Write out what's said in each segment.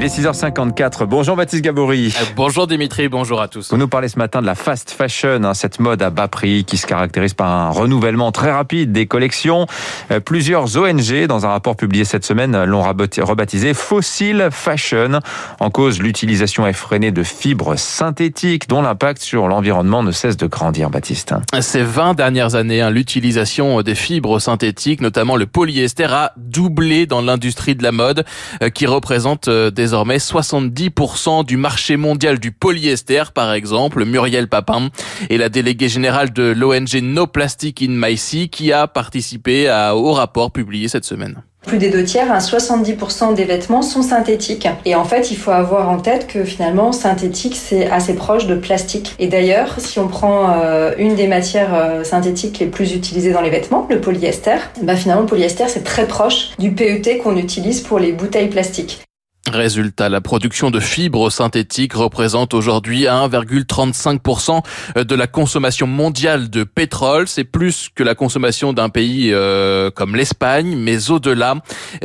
Il est 6h54. Bonjour Baptiste Gabory. Euh, bonjour Dimitri, bonjour à tous. Vous nous parlez ce matin de la fast fashion, hein, cette mode à bas prix qui se caractérise par un renouvellement très rapide des collections. Euh, plusieurs ONG, dans un rapport publié cette semaine, l'ont rebaptisé Fossil Fashion, en cause l'utilisation effrénée de fibres synthétiques dont l'impact sur l'environnement ne cesse de grandir, Baptiste. Ces 20 dernières années, hein, l'utilisation des fibres synthétiques, notamment le polyester, a doublé dans l'industrie de la mode, euh, qui représente des désormais 70% du marché mondial du polyester, par exemple. Muriel Papin est la déléguée générale de l'ONG No Plastic in My Sea qui a participé au rapport publié cette semaine. Plus des deux tiers, 70% des vêtements sont synthétiques. Et en fait, il faut avoir en tête que finalement, synthétique, c'est assez proche de plastique. Et d'ailleurs, si on prend euh, une des matières euh, synthétiques les plus utilisées dans les vêtements, le polyester, bah finalement, le polyester, c'est très proche du PET qu'on utilise pour les bouteilles plastiques. Résultat, la production de fibres synthétiques représente aujourd'hui 1,35% de la consommation mondiale de pétrole. C'est plus que la consommation d'un pays euh, comme l'Espagne, mais au-delà,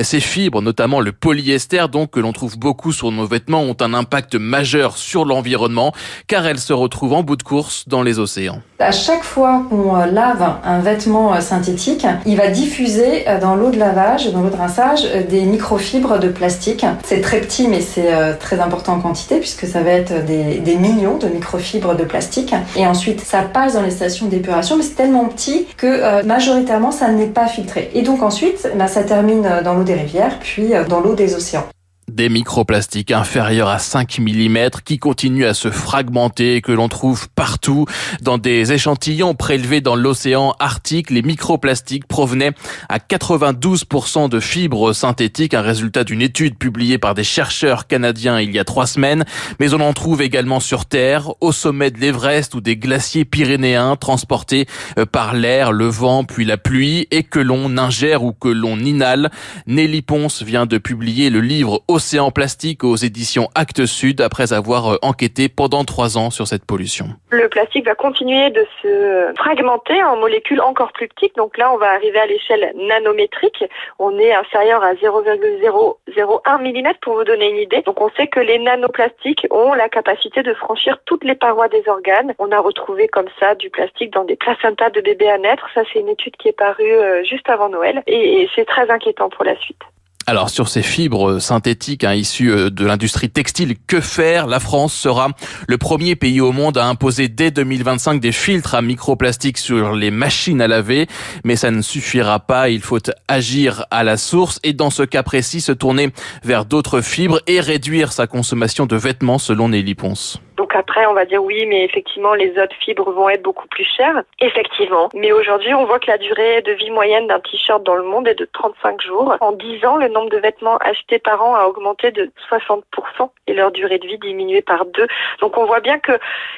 ces fibres, notamment le polyester, donc que l'on trouve beaucoup sur nos vêtements, ont un impact majeur sur l'environnement, car elles se retrouvent en bout de course dans les océans. À chaque fois qu'on euh, lave un vêtement euh, synthétique, il va diffuser dans l'eau de lavage, dans l'eau de rinçage, des microfibres de plastique. C'est très petit, mais c'est euh, très important en quantité puisque ça va être des, millions de microfibres de plastique. Et ensuite, ça passe dans les stations d'épuration, mais c'est tellement petit que euh, majoritairement, ça n'est pas filtré. Et donc ensuite, bah, ça termine dans l'eau des rivières, puis euh, dans l'eau des océans des microplastiques inférieurs à 5 mm qui continuent à se fragmenter et que l'on trouve partout. Dans des échantillons prélevés dans l'océan Arctique, les microplastiques provenaient à 92% de fibres synthétiques, un résultat d'une étude publiée par des chercheurs canadiens il y a trois semaines. Mais on en trouve également sur Terre, au sommet de l'Everest ou des glaciers pyrénéens transportés euh, par l'air, le vent puis la pluie et que l'on ingère ou que l'on inhale. Nelly Ponce vient de publier le livre Océan plastique aux éditions Actes Sud après avoir euh, enquêté pendant trois ans sur cette pollution. Le plastique va continuer de se fragmenter en molécules encore plus petites. Donc là, on va arriver à l'échelle nanométrique. On est inférieur à 0,001 mm pour vous donner une idée. Donc on sait que les nanoplastiques ont la capacité de franchir toutes les parois des organes. On a retrouvé comme ça du plastique dans des placentas de bébés à naître. Ça, c'est une étude qui est parue euh, juste avant Noël et c'est très inquiétant pour la suite. Alors sur ces fibres synthétiques hein, issues euh, de l'industrie textile, que faire? La France sera le premier pays au monde à imposer dès 2025 des filtres à microplastiques sur les machines à laver, mais ça ne suffira pas, il faut agir à la source et dans ce cas précis se tourner vers d'autres fibres et réduire sa consommation de vêtements selon Nelly Ponce. Donc après, on va dire oui, mais effectivement, les autres fibres vont être beaucoup plus chères. Effectivement. Mais aujourd'hui, on voit que la durée de vie moyenne d'un t-shirt dans le monde est de 35 jours. En 10 ans, le nombre de vêtements achetés par an a augmenté de 60% et leur durée de vie diminué par deux. Donc on voit bien que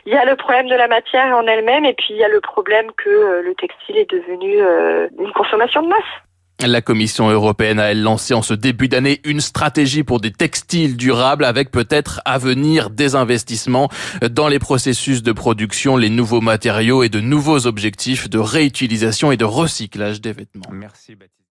il y a le problème de la matière en elle-même et puis il y a le problème que euh, le textile est devenu euh, une consommation de masse. La Commission européenne a elle lancé en ce début d'année une stratégie pour des textiles durables avec peut-être à venir des investissements dans les processus de production, les nouveaux matériaux et de nouveaux objectifs de réutilisation et de recyclage des vêtements. Merci.